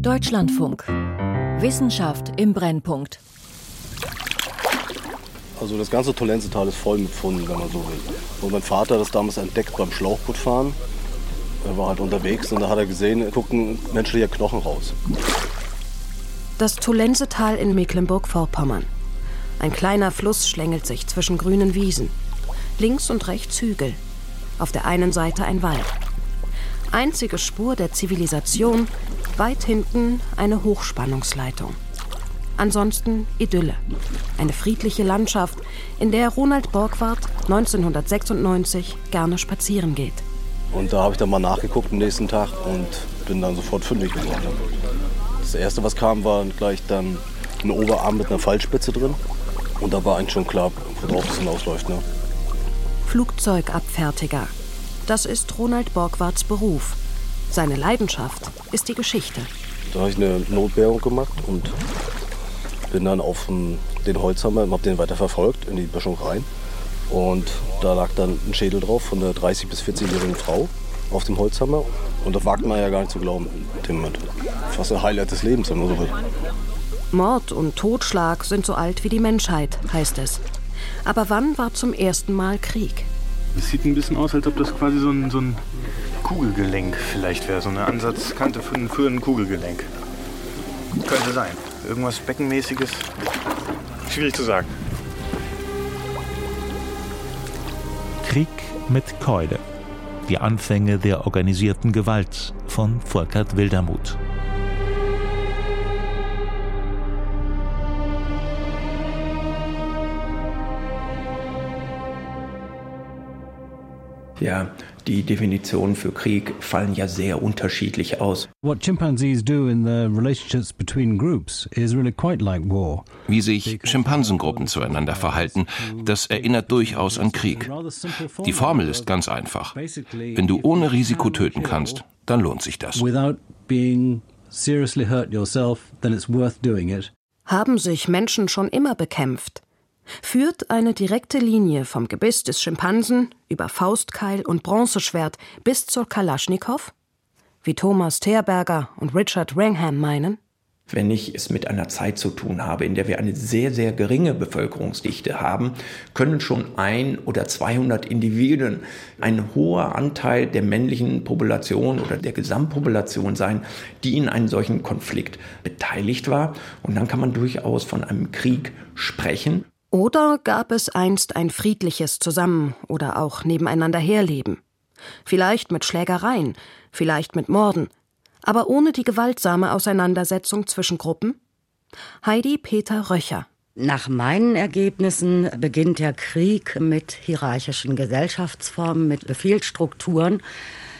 Deutschlandfunk. Wissenschaft im Brennpunkt. Also das ganze Tolensetal ist voll mit Funden, wenn man so will. Und mein Vater hat das damals entdeckt beim Schlauchbootfahren. Er war halt unterwegs und da hat er gesehen, guckt ein menschlicher Knochen raus. Das Tolensetal in Mecklenburg-Vorpommern. Ein kleiner Fluss schlängelt sich zwischen grünen Wiesen. Links und rechts Hügel. Auf der einen Seite ein Wald. Einzige Spur der Zivilisation, weit hinten eine Hochspannungsleitung. Ansonsten Idylle. Eine friedliche Landschaft, in der Ronald Borgward 1996 gerne spazieren geht. Und da habe ich dann mal nachgeguckt am nächsten Tag und bin dann sofort fündig geworden. Das erste, was kam, war gleich dann ein Oberarm mit einer Fallspitze drin. Und da war eigentlich schon klar, worauf es hinausläuft. Ne? Flugzeugabfertiger. Das ist Ronald Borgwards Beruf. Seine Leidenschaft ist die Geschichte. Da habe ich eine Notbärung gemacht und bin dann auf den Holzhammer und habe den weiter verfolgt in die Böschung rein. Und da lag dann ein Schädel drauf von einer 30- bis 40-jährigen Frau auf dem Holzhammer. Und das wagt man ja gar nicht zu glauben in dem Moment. Fast ein Highlight des Lebens, wenn man so will. Mord und Totschlag sind so alt wie die Menschheit, heißt es. Aber wann war zum ersten Mal Krieg? Es sieht ein bisschen aus, als ob das quasi so ein, so ein Kugelgelenk vielleicht wäre. So eine Ansatzkante für ein, für ein Kugelgelenk. Könnte sein. Irgendwas Beckenmäßiges. Schwierig zu sagen. Krieg mit Keule. Die Anfänge der organisierten Gewalt von Volkert Wildermuth. Ja, die Definitionen für Krieg fallen ja sehr unterschiedlich aus. What chimpanzees do in the relationships between groups is really quite like war. Wie sich Schimpansengruppen zueinander verhalten, das erinnert durchaus an Krieg. Die Formel ist ganz einfach. Wenn du ohne Risiko töten kannst, dann lohnt sich das. Without being seriously hurt yourself, then it's worth doing it. Haben sich Menschen schon immer bekämpft? Führt eine direkte Linie vom Gebiss des Schimpansen über Faustkeil und Bronzeschwert bis zur Kalaschnikow? Wie Thomas Terberger und Richard Wrangham meinen? Wenn ich es mit einer Zeit zu tun habe, in der wir eine sehr, sehr geringe Bevölkerungsdichte haben, können schon ein oder 200 Individuen ein hoher Anteil der männlichen Population oder der Gesamtpopulation sein, die in einem solchen Konflikt beteiligt war. Und dann kann man durchaus von einem Krieg sprechen. Oder gab es einst ein friedliches Zusammen- oder auch nebeneinander herleben? Vielleicht mit Schlägereien, vielleicht mit Morden, aber ohne die gewaltsame Auseinandersetzung zwischen Gruppen? Heidi Peter Röcher. Nach meinen Ergebnissen beginnt der Krieg mit hierarchischen Gesellschaftsformen, mit Befehlsstrukturen.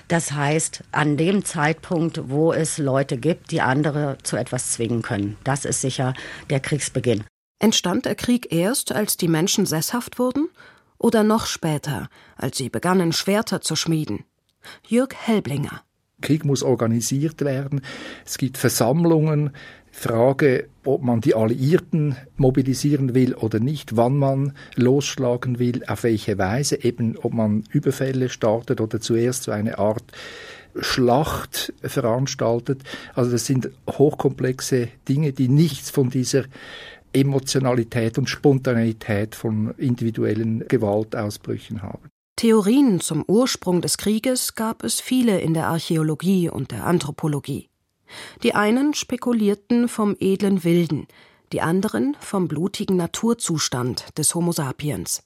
Das heißt, an dem Zeitpunkt, wo es Leute gibt, die andere zu etwas zwingen können. Das ist sicher der Kriegsbeginn. Entstand der Krieg erst, als die Menschen sesshaft wurden? Oder noch später, als sie begannen, Schwerter zu schmieden? Jürg Helblinger. Krieg muss organisiert werden. Es gibt Versammlungen. Frage, ob man die Alliierten mobilisieren will oder nicht, wann man losschlagen will, auf welche Weise, eben ob man Überfälle startet oder zuerst so eine Art Schlacht veranstaltet. Also das sind hochkomplexe Dinge, die nichts von dieser Emotionalität und Spontaneität von individuellen Gewaltausbrüchen haben. Theorien zum Ursprung des Krieges gab es viele in der Archäologie und der Anthropologie. Die einen spekulierten vom edlen Wilden, die anderen vom blutigen Naturzustand des Homo sapiens.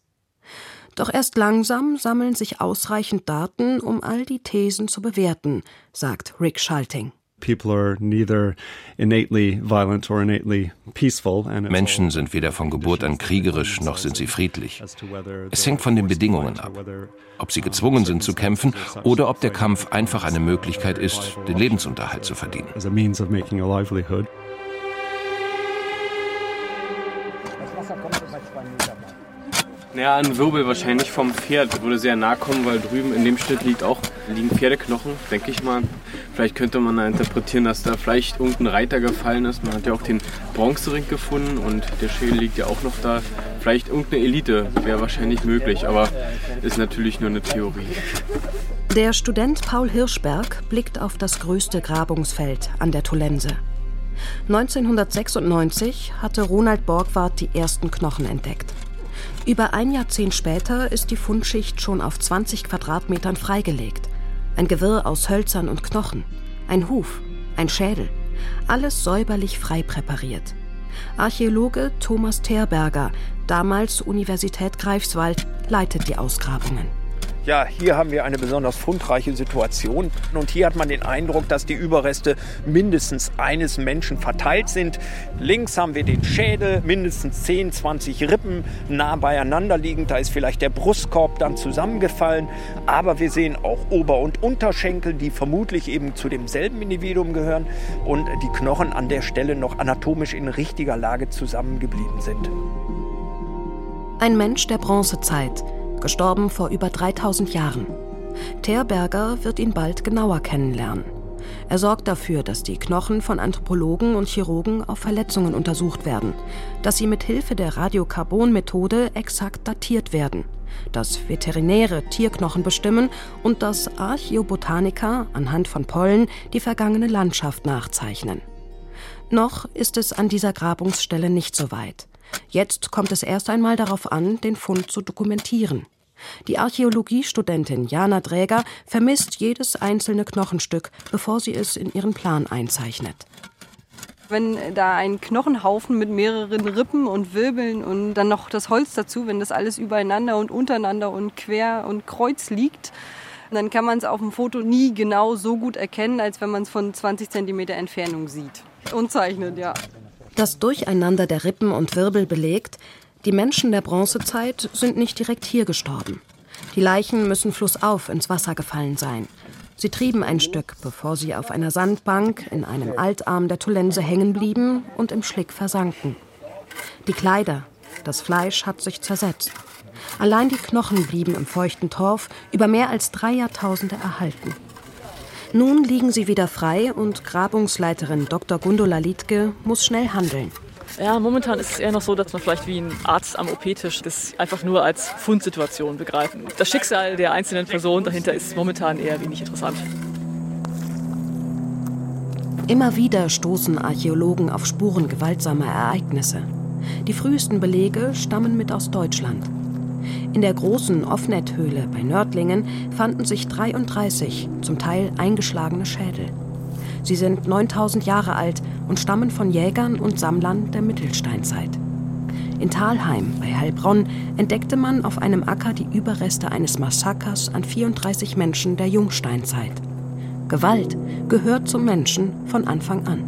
Doch erst langsam sammeln sich ausreichend Daten, um all die Thesen zu bewerten, sagt Rick Schalting. Menschen sind weder von Geburt an kriegerisch noch sind sie friedlich. Es hängt von den Bedingungen ab. Ob sie gezwungen sind zu kämpfen oder ob der Kampf einfach eine Möglichkeit ist, den Lebensunterhalt zu verdienen. Naja, ein Wirbel wahrscheinlich vom Pferd. Würde sehr nah kommen, weil drüben in dem Schnitt liegt auch, liegen Pferdeknochen, denke ich mal. Vielleicht könnte man da interpretieren, dass da vielleicht irgendein Reiter gefallen ist. Man hat ja auch den Bronzering gefunden und der Schädel liegt ja auch noch da. Vielleicht irgendeine Elite wäre wahrscheinlich möglich, aber ist natürlich nur eine Theorie. Der Student Paul Hirschberg blickt auf das größte Grabungsfeld an der Tolense. 1996 hatte Ronald Borgward die ersten Knochen entdeckt. Über ein Jahrzehnt später ist die Fundschicht schon auf 20 Quadratmetern freigelegt. Ein Gewirr aus Hölzern und Knochen, ein Huf, ein Schädel, alles säuberlich frei präpariert. Archäologe Thomas Terberger, damals Universität Greifswald, leitet die Ausgrabungen. Ja, hier haben wir eine besonders fundreiche Situation. Und hier hat man den Eindruck, dass die Überreste mindestens eines Menschen verteilt sind. Links haben wir den Schädel, mindestens 10, 20 Rippen nah beieinander liegend. Da ist vielleicht der Brustkorb dann zusammengefallen. Aber wir sehen auch Ober- und Unterschenkel, die vermutlich eben zu demselben Individuum gehören und die Knochen an der Stelle noch anatomisch in richtiger Lage zusammengeblieben sind. Ein Mensch der Bronzezeit – gestorben vor über 3000 Jahren. Terberger wird ihn bald genauer kennenlernen. Er sorgt dafür, dass die Knochen von Anthropologen und Chirurgen auf Verletzungen untersucht werden, dass sie mit Hilfe der Radiokarbon-Methode exakt datiert werden, dass Veterinäre Tierknochen bestimmen und dass Archäobotaniker anhand von Pollen die vergangene Landschaft nachzeichnen. Noch ist es an dieser Grabungsstelle nicht so weit. Jetzt kommt es erst einmal darauf an, den Fund zu dokumentieren. Die Archäologiestudentin Jana Dräger vermisst jedes einzelne Knochenstück, bevor sie es in ihren Plan einzeichnet. Wenn da ein Knochenhaufen mit mehreren Rippen und Wirbeln und dann noch das Holz dazu, wenn das alles übereinander und untereinander und quer und kreuz liegt, dann kann man es auf dem Foto nie genau so gut erkennen, als wenn man es von 20 cm Entfernung sieht. Und zeichnet, ja. Das Durcheinander der Rippen und Wirbel belegt, die Menschen der Bronzezeit sind nicht direkt hier gestorben. Die Leichen müssen flussauf ins Wasser gefallen sein. Sie trieben ein Stück, bevor sie auf einer Sandbank in einem Altarm der Tolense hängen blieben und im Schlick versanken. Die Kleider, das Fleisch hat sich zersetzt. Allein die Knochen blieben im feuchten Torf über mehr als drei Jahrtausende erhalten. Nun liegen sie wieder frei und Grabungsleiterin Dr. Gundula Liedke muss schnell handeln. Ja, momentan ist es eher noch so, dass man vielleicht wie ein Arzt am OP-Tisch das einfach nur als Fundsituation begreifen. Das Schicksal der einzelnen Person dahinter ist momentan eher wenig interessant. Immer wieder stoßen Archäologen auf Spuren gewaltsamer Ereignisse. Die frühesten Belege stammen mit aus Deutschland. In der großen Offnet-Höhle bei Nördlingen fanden sich 33 zum Teil eingeschlagene Schädel. Sie sind 9000 Jahre alt und stammen von Jägern und Sammlern der Mittelsteinzeit. In Talheim bei Heilbronn entdeckte man auf einem Acker die Überreste eines Massakers an 34 Menschen der Jungsteinzeit. Gewalt gehört zum Menschen von Anfang an.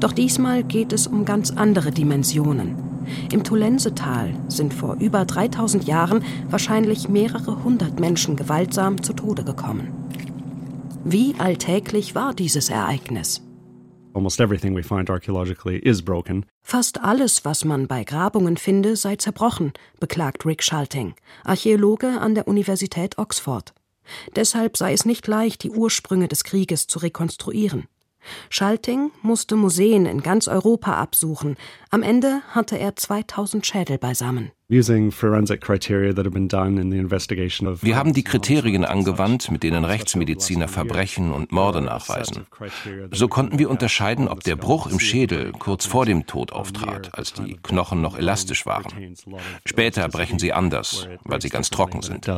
Doch diesmal geht es um ganz andere Dimensionen. Im Tolensetal sind vor über 3000 Jahren wahrscheinlich mehrere hundert Menschen gewaltsam zu Tode gekommen. Wie alltäglich war dieses Ereignis? Fast alles, was man bei Grabungen finde, sei zerbrochen, beklagt Rick Schalting, Archäologe an der Universität Oxford. Deshalb sei es nicht leicht, die Ursprünge des Krieges zu rekonstruieren. Schalting musste Museen in ganz Europa absuchen. Am Ende hatte er 2000 Schädel beisammen. Wir haben die Kriterien angewandt, mit denen Rechtsmediziner Verbrechen und Morde nachweisen. So konnten wir unterscheiden, ob der Bruch im Schädel kurz vor dem Tod auftrat, als die Knochen noch elastisch waren. Später brechen sie anders, weil sie ganz trocken sind.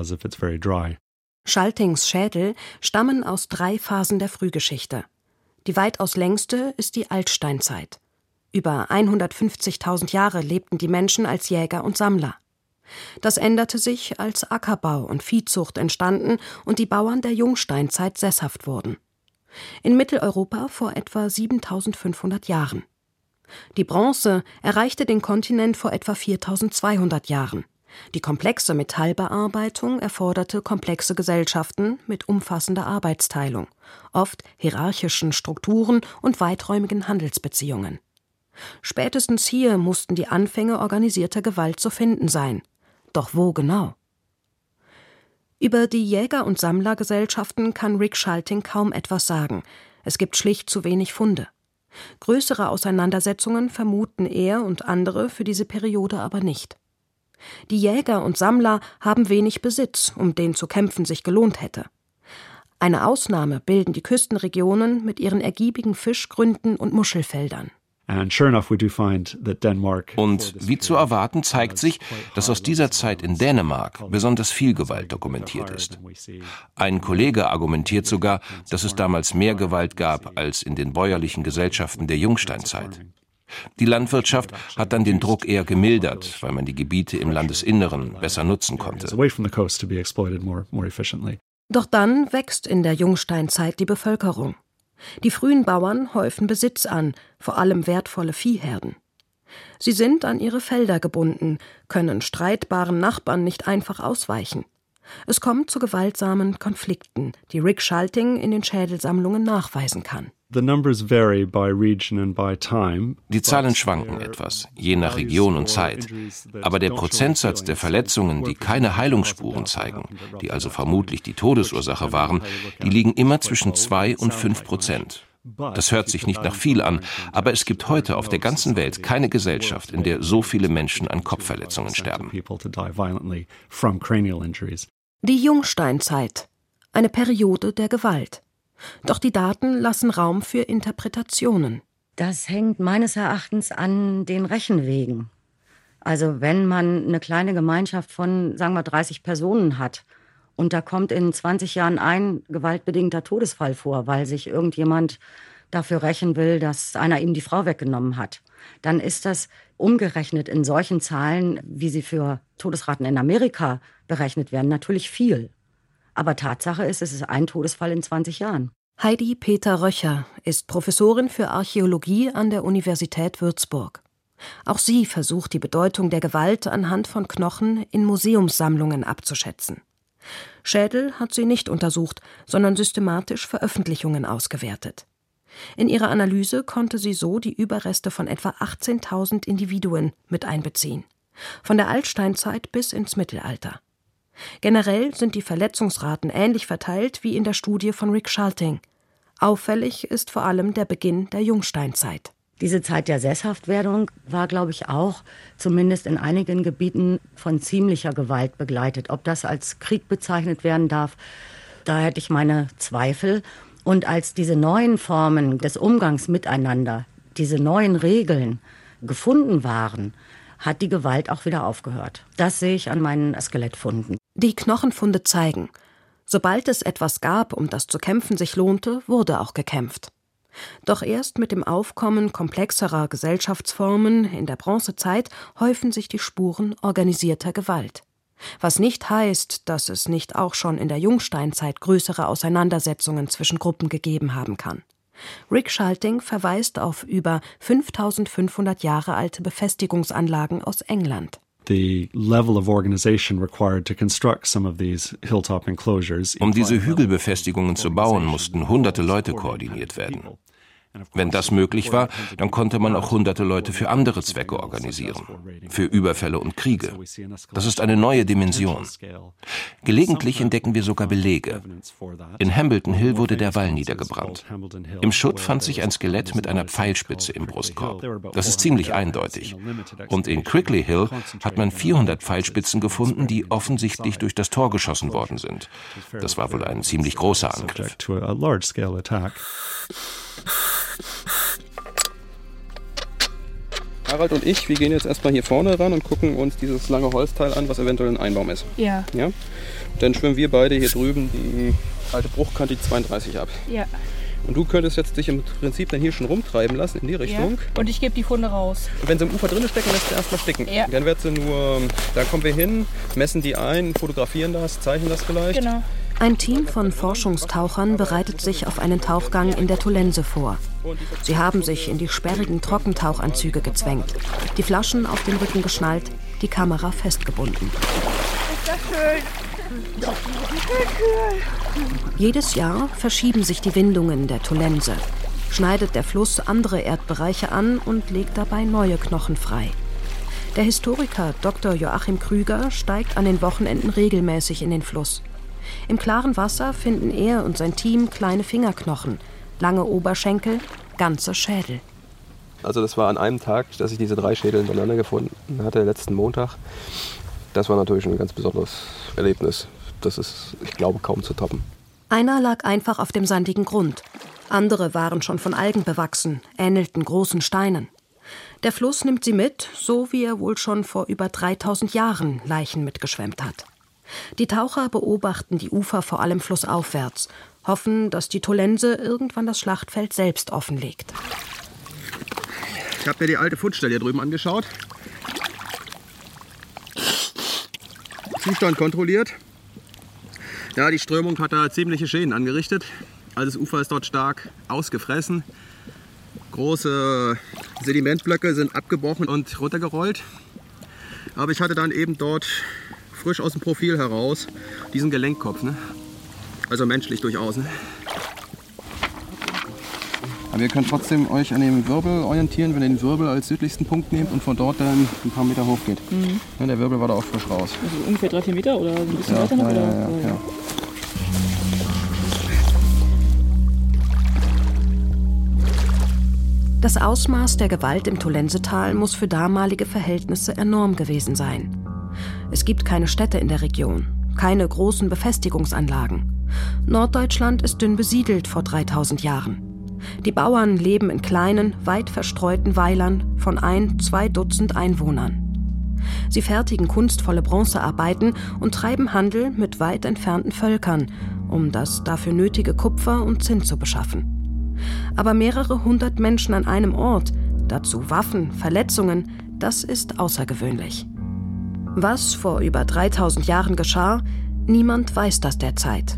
Schaltings Schädel stammen aus drei Phasen der Frühgeschichte. Die weitaus längste ist die Altsteinzeit. Über 150.000 Jahre lebten die Menschen als Jäger und Sammler. Das änderte sich, als Ackerbau und Viehzucht entstanden und die Bauern der Jungsteinzeit sesshaft wurden. In Mitteleuropa vor etwa 7500 Jahren. Die Bronze erreichte den Kontinent vor etwa 4200 Jahren. Die komplexe Metallbearbeitung erforderte komplexe Gesellschaften mit umfassender Arbeitsteilung, oft hierarchischen Strukturen und weiträumigen Handelsbeziehungen. Spätestens hier mussten die Anfänge organisierter Gewalt zu finden sein. Doch wo genau? Über die Jäger- und Sammlergesellschaften kann Rick Schalting kaum etwas sagen. Es gibt schlicht zu wenig Funde. Größere Auseinandersetzungen vermuten er und andere für diese Periode aber nicht. Die Jäger und Sammler haben wenig Besitz, um den zu kämpfen sich gelohnt hätte. Eine Ausnahme bilden die Küstenregionen mit ihren ergiebigen Fischgründen und Muschelfeldern. Und wie zu erwarten zeigt sich, dass aus dieser Zeit in Dänemark besonders viel Gewalt dokumentiert ist. Ein Kollege argumentiert sogar, dass es damals mehr Gewalt gab als in den bäuerlichen Gesellschaften der Jungsteinzeit. Die Landwirtschaft hat dann den Druck eher gemildert, weil man die Gebiete im Landesinneren besser nutzen konnte. Doch dann wächst in der Jungsteinzeit die Bevölkerung. Die frühen Bauern häufen Besitz an, vor allem wertvolle Viehherden. Sie sind an ihre Felder gebunden, können streitbaren Nachbarn nicht einfach ausweichen. Es kommt zu gewaltsamen Konflikten, die Rick Schalting in den Schädelsammlungen nachweisen kann. Die Zahlen schwanken etwas, je nach Region und Zeit. Aber der Prozentsatz der Verletzungen, die keine Heilungsspuren zeigen, die also vermutlich die Todesursache waren, die liegen immer zwischen 2 und 5 Prozent. Das hört sich nicht nach viel an, aber es gibt heute auf der ganzen Welt keine Gesellschaft, in der so viele Menschen an Kopfverletzungen sterben. Die Jungsteinzeit, eine Periode der Gewalt. Doch die Daten lassen Raum für Interpretationen. Das hängt meines Erachtens an den Rechenwegen. Also wenn man eine kleine Gemeinschaft von, sagen wir, 30 Personen hat und da kommt in 20 Jahren ein gewaltbedingter Todesfall vor, weil sich irgendjemand dafür rächen will, dass einer ihm die Frau weggenommen hat, dann ist das umgerechnet in solchen Zahlen, wie sie für Todesraten in Amerika berechnet werden, natürlich viel. Aber Tatsache ist, es ist ein Todesfall in 20 Jahren. Heidi Peter Röcher ist Professorin für Archäologie an der Universität Würzburg. Auch sie versucht die Bedeutung der Gewalt anhand von Knochen in Museumssammlungen abzuschätzen. Schädel hat sie nicht untersucht, sondern systematisch Veröffentlichungen ausgewertet. In ihrer Analyse konnte sie so die Überreste von etwa 18.000 Individuen mit einbeziehen, von der Altsteinzeit bis ins Mittelalter. Generell sind die Verletzungsraten ähnlich verteilt wie in der Studie von Rick Schalting. Auffällig ist vor allem der Beginn der Jungsteinzeit. Diese Zeit der Sesshaftwerdung war, glaube ich, auch zumindest in einigen Gebieten von ziemlicher Gewalt begleitet. Ob das als Krieg bezeichnet werden darf, da hätte ich meine Zweifel. Und als diese neuen Formen des Umgangs miteinander, diese neuen Regeln gefunden waren, hat die Gewalt auch wieder aufgehört. Das sehe ich an meinen Skelettfunden. Die Knochenfunde zeigen, sobald es etwas gab, um das zu kämpfen sich lohnte, wurde auch gekämpft. Doch erst mit dem Aufkommen komplexerer Gesellschaftsformen in der Bronzezeit häufen sich die Spuren organisierter Gewalt. Was nicht heißt, dass es nicht auch schon in der Jungsteinzeit größere Auseinandersetzungen zwischen Gruppen gegeben haben kann. Rick Schalting verweist auf über 5500 Jahre alte Befestigungsanlagen aus England. Um diese Hügelbefestigungen zu bauen, mussten hunderte Leute koordiniert werden. Wenn das möglich war, dann konnte man auch hunderte Leute für andere Zwecke organisieren, für Überfälle und Kriege. Das ist eine neue Dimension. Gelegentlich entdecken wir sogar Belege. In Hambleton Hill wurde der Wall niedergebrannt. Im Schutt fand sich ein Skelett mit einer Pfeilspitze im Brustkorb. Das ist ziemlich eindeutig. Und in Crickley Hill hat man 400 Pfeilspitzen gefunden, die offensichtlich durch das Tor geschossen worden sind. Das war wohl ein ziemlich großer Angriff. Harald und ich, wir gehen jetzt erstmal hier vorne ran und gucken uns dieses lange Holzteil an, was eventuell ein Einbaum ist. Ja. ja? Dann schwimmen wir beide hier drüben die alte Bruchkante, die 32 ab. Ja. Und du könntest jetzt dich im Prinzip dann hier schon rumtreiben lassen in die Richtung. Ja. Und ich gebe die Funde raus. Und wenn sie im Ufer drin stecken, lässt sie erstmal sticken. Ja. Dann wird sie nur, da kommen wir hin, messen die ein, fotografieren das, zeichnen das vielleicht. Genau. Ein Team von Forschungstauchern bereitet sich auf einen Tauchgang in der Tolense vor. Sie haben sich in die sperrigen Trockentauchanzüge gezwängt, die Flaschen auf den Rücken geschnallt, die Kamera festgebunden. Ist das schön? Jedes Jahr verschieben sich die Windungen der Tolense, schneidet der Fluss andere Erdbereiche an und legt dabei neue Knochen frei. Der Historiker Dr. Joachim Krüger steigt an den Wochenenden regelmäßig in den Fluss. Im klaren Wasser finden er und sein Team kleine Fingerknochen, lange Oberschenkel, ganze Schädel. Also das war an einem Tag, dass ich diese drei Schädel hintereinander gefunden hatte, letzten Montag. Das war natürlich ein ganz besonderes Erlebnis. Das ist, ich glaube, kaum zu toppen. Einer lag einfach auf dem sandigen Grund. Andere waren schon von Algen bewachsen, ähnelten großen Steinen. Der Fluss nimmt sie mit, so wie er wohl schon vor über 3000 Jahren Leichen mitgeschwemmt hat. Die Taucher beobachten die Ufer vor allem flussaufwärts, hoffen, dass die Tolense irgendwann das Schlachtfeld selbst offenlegt. Ich habe mir die alte Fundstelle hier drüben angeschaut. Zustand kontrolliert. Ja, die Strömung hat da ziemliche Schäden angerichtet. Also das Ufer ist dort stark ausgefressen. Große Sedimentblöcke sind abgebrochen und runtergerollt. Aber ich hatte dann eben dort frisch aus dem Profil heraus diesen Gelenkkopf. Ne? Also menschlich durchaus. Ne? Aber ihr könnt trotzdem euch an dem Wirbel orientieren, wenn ihr den Wirbel als südlichsten Punkt nehmt und von dort dann ein paar Meter hoch geht. Mhm. Ja, der Wirbel war da auch frisch raus. Also ungefähr drei, vier Meter oder ein bisschen ja, weiter noch? Ja, oder? Ja, ja, ja. Das Ausmaß der Gewalt im Tolensetal muss für damalige Verhältnisse enorm gewesen sein. Es gibt keine Städte in der Region, keine großen Befestigungsanlagen. Norddeutschland ist dünn besiedelt vor 3000 Jahren. Die Bauern leben in kleinen, weit verstreuten Weilern von ein, zwei Dutzend Einwohnern. Sie fertigen kunstvolle Bronzearbeiten und treiben Handel mit weit entfernten Völkern, um das dafür nötige Kupfer und Zinn zu beschaffen. Aber mehrere hundert Menschen an einem Ort, dazu Waffen, Verletzungen, das ist außergewöhnlich. Was vor über 3000 Jahren geschah, niemand weiß das derzeit.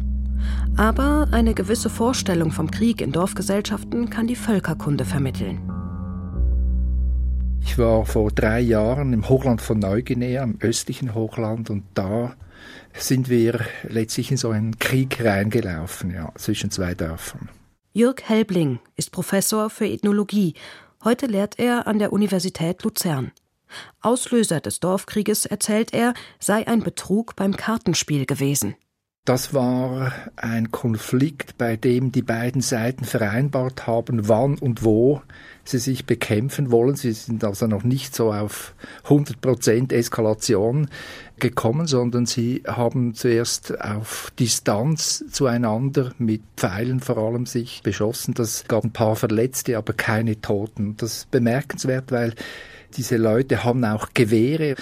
Aber eine gewisse Vorstellung vom Krieg in Dorfgesellschaften kann die Völkerkunde vermitteln. Ich war vor drei Jahren im Hochland von Neuguinea, im östlichen Hochland, und da sind wir letztlich in so einen Krieg reingelaufen, ja, zwischen zwei Dörfern. Jürg Helbling ist Professor für Ethnologie. Heute lehrt er an der Universität Luzern. Auslöser des Dorfkrieges, erzählt er, sei ein Betrug beim Kartenspiel gewesen. Das war ein Konflikt, bei dem die beiden Seiten vereinbart haben, wann und wo sie sich bekämpfen wollen. Sie sind also noch nicht so auf 100% Eskalation gekommen, sondern sie haben zuerst auf Distanz zueinander mit Pfeilen vor allem sich beschossen. Das gab ein paar Verletzte, aber keine Toten. Das ist bemerkenswert, weil diese Leute haben auch Gewehre.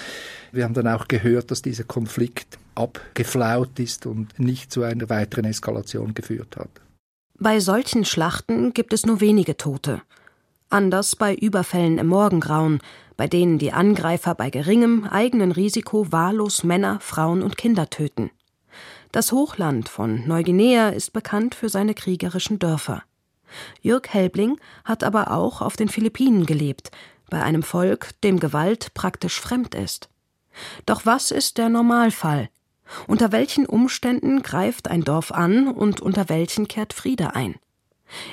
Wir haben dann auch gehört, dass dieser Konflikt abgeflaut ist und nicht zu einer weiteren Eskalation geführt hat. Bei solchen Schlachten gibt es nur wenige Tote. Anders bei Überfällen im Morgengrauen, bei denen die Angreifer bei geringem eigenen Risiko wahllos Männer, Frauen und Kinder töten. Das Hochland von Neuguinea ist bekannt für seine kriegerischen Dörfer. Jürg Helbling hat aber auch auf den Philippinen gelebt, bei einem Volk, dem Gewalt praktisch fremd ist. Doch was ist der Normalfall? Unter welchen Umständen greift ein Dorf an und unter welchen kehrt Friede ein?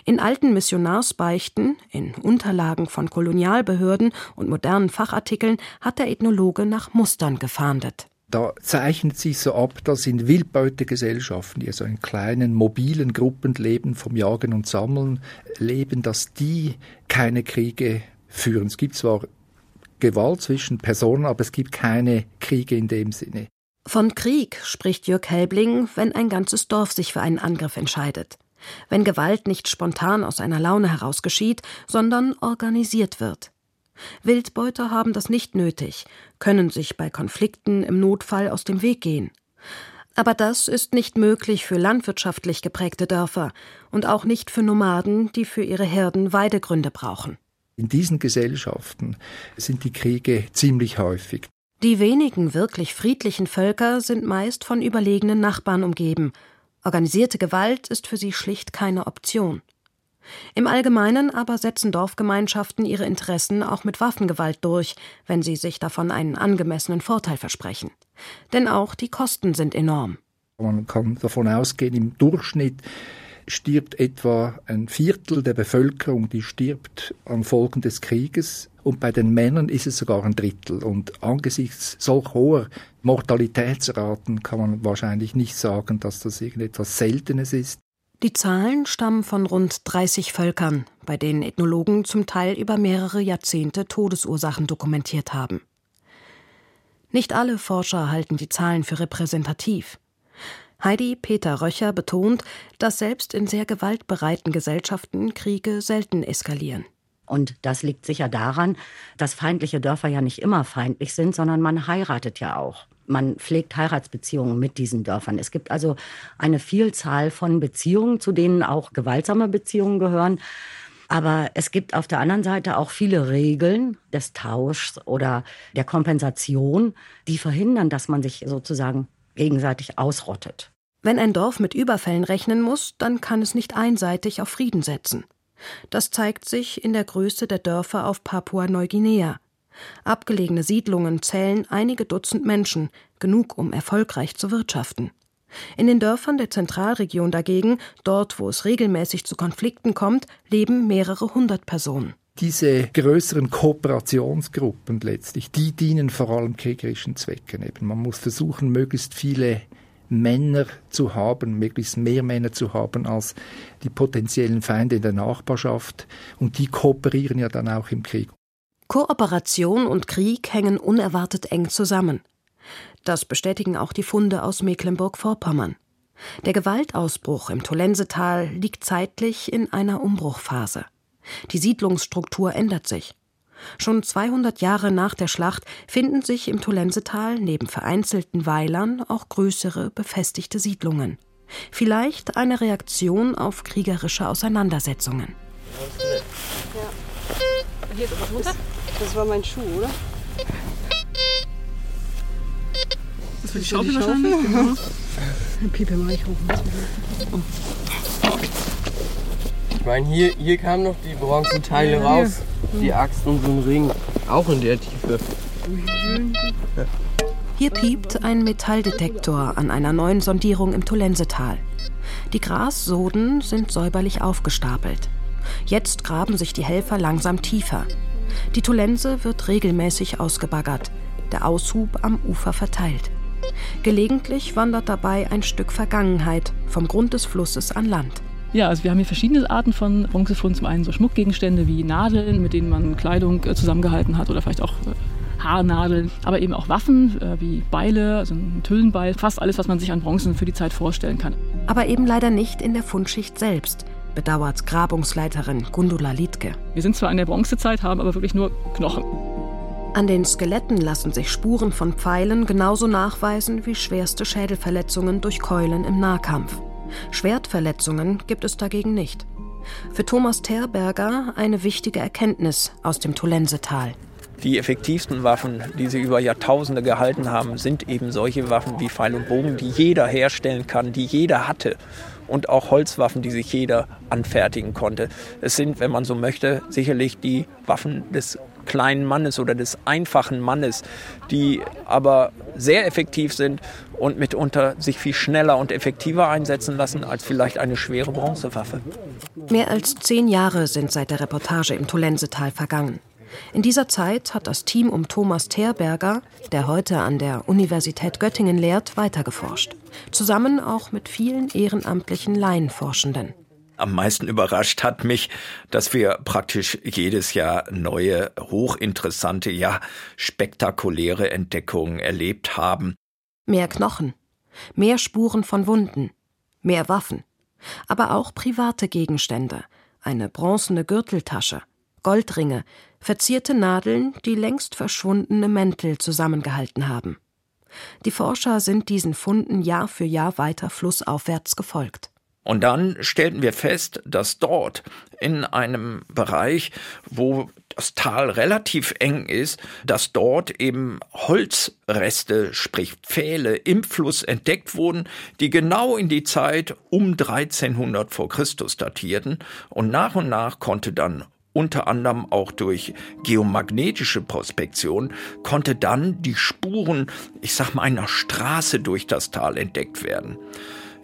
In alten Missionarsbeichten, in Unterlagen von Kolonialbehörden und modernen Fachartikeln hat der Ethnologe nach Mustern gefahndet. Da zeichnet sich so ab, dass in Wildbeutegesellschaften, die so in kleinen mobilen Gruppen leben, vom Jagen und Sammeln leben, dass die keine Kriege führen. Es gibt zwar Gewalt zwischen Personen, aber es gibt keine Kriege in dem Sinne. Von Krieg spricht Jörg Helbling, wenn ein ganzes Dorf sich für einen Angriff entscheidet. Wenn Gewalt nicht spontan aus einer Laune heraus geschieht, sondern organisiert wird. Wildbeuter haben das nicht nötig, können sich bei Konflikten im Notfall aus dem Weg gehen. Aber das ist nicht möglich für landwirtschaftlich geprägte Dörfer und auch nicht für Nomaden, die für ihre Herden Weidegründe brauchen. In diesen Gesellschaften sind die Kriege ziemlich häufig. Die wenigen wirklich friedlichen Völker sind meist von überlegenen Nachbarn umgeben. Organisierte Gewalt ist für sie schlicht keine Option. Im Allgemeinen aber setzen Dorfgemeinschaften ihre Interessen auch mit Waffengewalt durch, wenn sie sich davon einen angemessenen Vorteil versprechen. Denn auch die Kosten sind enorm. Man kann davon ausgehen, im Durchschnitt stirbt etwa ein Viertel der Bevölkerung, die stirbt an Folgen des Krieges. Und bei den Männern ist es sogar ein Drittel. Und angesichts solch hoher Mortalitätsraten kann man wahrscheinlich nicht sagen, dass das irgendetwas Seltenes ist. Die Zahlen stammen von rund 30 Völkern, bei denen Ethnologen zum Teil über mehrere Jahrzehnte Todesursachen dokumentiert haben. Nicht alle Forscher halten die Zahlen für repräsentativ. Heidi Peter Röcher betont, dass selbst in sehr gewaltbereiten Gesellschaften Kriege selten eskalieren. Und das liegt sicher daran, dass feindliche Dörfer ja nicht immer feindlich sind, sondern man heiratet ja auch. Man pflegt Heiratsbeziehungen mit diesen Dörfern. Es gibt also eine Vielzahl von Beziehungen, zu denen auch gewaltsame Beziehungen gehören. Aber es gibt auf der anderen Seite auch viele Regeln des Tauschs oder der Kompensation, die verhindern, dass man sich sozusagen gegenseitig ausrottet. Wenn ein Dorf mit Überfällen rechnen muss, dann kann es nicht einseitig auf Frieden setzen. Das zeigt sich in der Größe der Dörfer auf Papua-Neuguinea. Abgelegene Siedlungen zählen einige Dutzend Menschen, genug um erfolgreich zu wirtschaften. In den Dörfern der Zentralregion dagegen, dort wo es regelmäßig zu Konflikten kommt, leben mehrere hundert Personen. Diese größeren Kooperationsgruppen letztlich, die dienen vor allem kriegerischen Zwecken. Eben. Man muss versuchen, möglichst viele Männer zu haben, möglichst mehr Männer zu haben als die potenziellen Feinde in der Nachbarschaft. Und die kooperieren ja dann auch im Krieg. Kooperation und Krieg hängen unerwartet eng zusammen. Das bestätigen auch die Funde aus Mecklenburg-Vorpommern. Der Gewaltausbruch im Tolensetal liegt zeitlich in einer Umbruchphase. Die Siedlungsstruktur ändert sich. Schon 200 Jahre nach der Schlacht finden sich im Tolensetal neben vereinzelten Weilern auch größere befestigte Siedlungen. Vielleicht eine Reaktion auf kriegerische Auseinandersetzungen. Ja. Hier ist was runter. Das war mein Schuh, oder? Das für die Schaufel wahrscheinlich? Genau. Piepe mal ich hoch. Oh. Ich meine, hier, hier kamen noch die Bronzenteile ja, raus. Die Axt und so ein Ring. Auch in der Tiefe. Hier piept ein Metalldetektor an einer neuen Sondierung im Tolensetal. Die Grassoden sind säuberlich aufgestapelt. Jetzt graben sich die Helfer langsam tiefer. Die Tolense wird regelmäßig ausgebaggert, der Aushub am Ufer verteilt. Gelegentlich wandert dabei ein Stück Vergangenheit vom Grund des Flusses an Land. Ja, also wir haben hier verschiedene Arten von Bronzefunden. Zum einen so Schmuckgegenstände wie Nadeln, mit denen man Kleidung äh, zusammengehalten hat oder vielleicht auch äh, Haarnadeln, aber eben auch Waffen äh, wie Beile, also ein Tüllenbeil, fast alles, was man sich an Bronzen für die Zeit vorstellen kann. Aber eben leider nicht in der Fundschicht selbst bedauert Grabungsleiterin Gundula Liedke. Wir sind zwar in der Bronzezeit, haben aber wirklich nur Knochen. An den Skeletten lassen sich Spuren von Pfeilen genauso nachweisen wie schwerste Schädelverletzungen durch Keulen im Nahkampf. Schwertverletzungen gibt es dagegen nicht. Für Thomas Terberger eine wichtige Erkenntnis aus dem Tolensetal. Die effektivsten Waffen, die sie über Jahrtausende gehalten haben, sind eben solche Waffen wie Pfeil und Bogen, die jeder herstellen kann, die jeder hatte und auch Holzwaffen, die sich jeder anfertigen konnte. Es sind, wenn man so möchte, sicherlich die Waffen des kleinen Mannes oder des einfachen Mannes, die aber sehr effektiv sind und mitunter sich viel schneller und effektiver einsetzen lassen als vielleicht eine schwere Bronzewaffe. Mehr als zehn Jahre sind seit der Reportage im Tolensetal vergangen. In dieser Zeit hat das Team um Thomas Terberger, der heute an der Universität Göttingen lehrt, weitergeforscht. Zusammen auch mit vielen ehrenamtlichen Laienforschenden. Am meisten überrascht hat mich, dass wir praktisch jedes Jahr neue, hochinteressante, ja spektakuläre Entdeckungen erlebt haben. Mehr Knochen, mehr Spuren von Wunden, mehr Waffen, aber auch private Gegenstände, eine bronzene Gürteltasche, Goldringe, verzierte Nadeln, die längst verschwundene Mäntel zusammengehalten haben. Die Forscher sind diesen Funden Jahr für Jahr weiter flussaufwärts gefolgt. Und dann stellten wir fest, dass dort in einem Bereich, wo das Tal relativ eng ist, dass dort eben Holzreste, sprich Pfähle im Fluss entdeckt wurden, die genau in die Zeit um 1300 vor Christus datierten. Und nach und nach konnte dann unter anderem auch durch geomagnetische Prospektion, konnte dann die Spuren, ich sag mal, einer Straße durch das Tal entdeckt werden.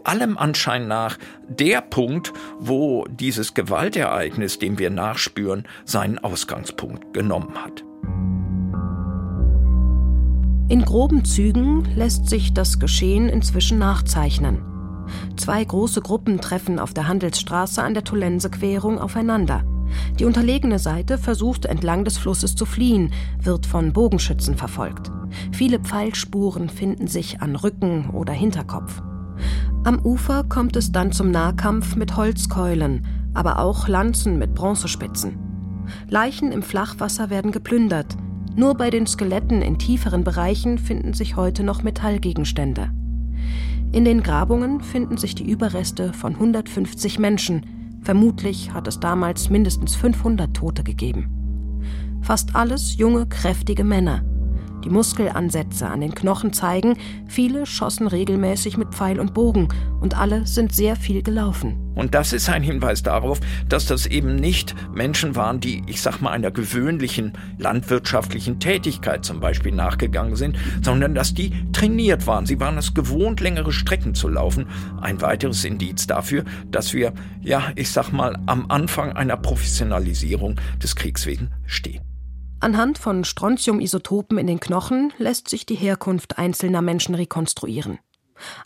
Allem Anschein nach der Punkt, wo dieses Gewaltereignis, dem wir nachspüren, seinen Ausgangspunkt genommen hat. In groben Zügen lässt sich das Geschehen inzwischen nachzeichnen. Zwei große Gruppen treffen auf der Handelsstraße an der Tolense-Querung aufeinander. Die unterlegene Seite versucht entlang des Flusses zu fliehen, wird von Bogenschützen verfolgt. Viele Pfeilspuren finden sich an Rücken oder Hinterkopf. Am Ufer kommt es dann zum Nahkampf mit Holzkeulen, aber auch Lanzen mit Bronzespitzen. Leichen im Flachwasser werden geplündert. Nur bei den Skeletten in tieferen Bereichen finden sich heute noch Metallgegenstände. In den Grabungen finden sich die Überreste von 150 Menschen, Vermutlich hat es damals mindestens 500 Tote gegeben. Fast alles junge, kräftige Männer. Die Muskelansätze an den Knochen zeigen, viele schossen regelmäßig mit Pfeil und Bogen und alle sind sehr viel gelaufen. Und das ist ein Hinweis darauf, dass das eben nicht Menschen waren, die, ich sag mal, einer gewöhnlichen landwirtschaftlichen Tätigkeit zum Beispiel nachgegangen sind, sondern dass die trainiert waren. Sie waren es gewohnt, längere Strecken zu laufen. Ein weiteres Indiz dafür, dass wir, ja, ich sag mal, am Anfang einer Professionalisierung des Kriegswegen stehen. Anhand von Strontiumisotopen in den Knochen lässt sich die Herkunft einzelner Menschen rekonstruieren.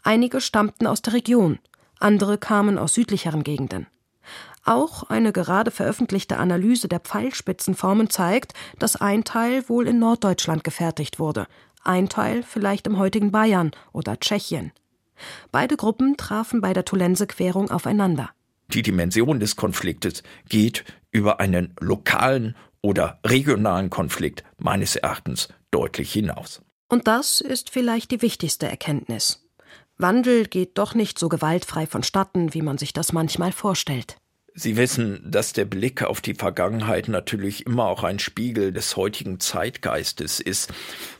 Einige stammten aus der Region, andere kamen aus südlicheren Gegenden. Auch eine gerade veröffentlichte Analyse der Pfeilspitzenformen zeigt, dass ein Teil wohl in Norddeutschland gefertigt wurde, ein Teil vielleicht im heutigen Bayern oder Tschechien. Beide Gruppen trafen bei der Tolense-Querung aufeinander. Die Dimension des Konfliktes geht über einen lokalen oder regionalen Konflikt meines Erachtens deutlich hinaus. Und das ist vielleicht die wichtigste Erkenntnis. Wandel geht doch nicht so gewaltfrei vonstatten, wie man sich das manchmal vorstellt. Sie wissen, dass der Blick auf die Vergangenheit natürlich immer auch ein Spiegel des heutigen Zeitgeistes ist.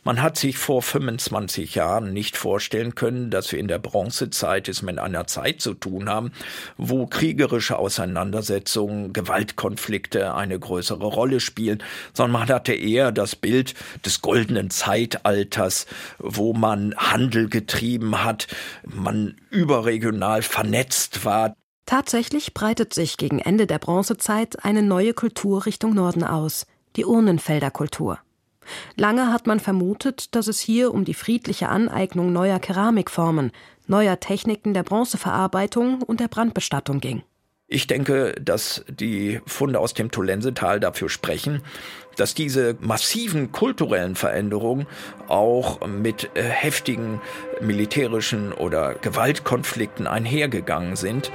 Man hat sich vor 25 Jahren nicht vorstellen können, dass wir in der Bronzezeit es mit einer Zeit zu tun haben, wo kriegerische Auseinandersetzungen, Gewaltkonflikte eine größere Rolle spielen, sondern man hatte eher das Bild des goldenen Zeitalters, wo man Handel getrieben hat, man überregional vernetzt war. Tatsächlich breitet sich gegen Ende der Bronzezeit eine neue Kultur Richtung Norden aus, die Urnenfelderkultur. Lange hat man vermutet, dass es hier um die friedliche Aneignung neuer Keramikformen, neuer Techniken der Bronzeverarbeitung und der Brandbestattung ging. Ich denke, dass die Funde aus dem Tolensetal dafür sprechen, dass diese massiven kulturellen Veränderungen auch mit äh, heftigen militärischen oder Gewaltkonflikten einhergegangen sind.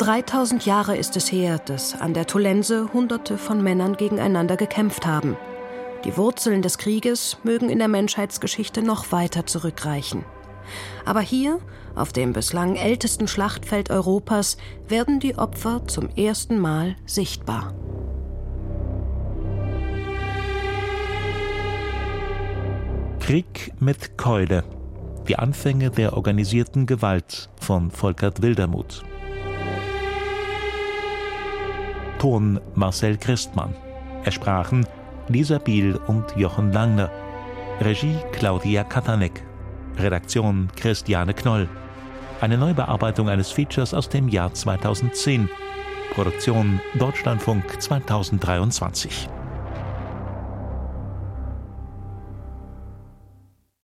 3000 Jahre ist es her, dass an der Tolense Hunderte von Männern gegeneinander gekämpft haben. Die Wurzeln des Krieges mögen in der Menschheitsgeschichte noch weiter zurückreichen. Aber hier, auf dem bislang ältesten Schlachtfeld Europas, werden die Opfer zum ersten Mal sichtbar. Krieg mit Keule. Die Anfänge der organisierten Gewalt von Volkert Wildermuth. Ton Marcel Christmann. Es sprachen Lisa Biel und Jochen Langner. Regie Claudia Katanek. Redaktion Christiane Knoll. Eine Neubearbeitung eines Features aus dem Jahr 2010. Produktion Deutschlandfunk 2023.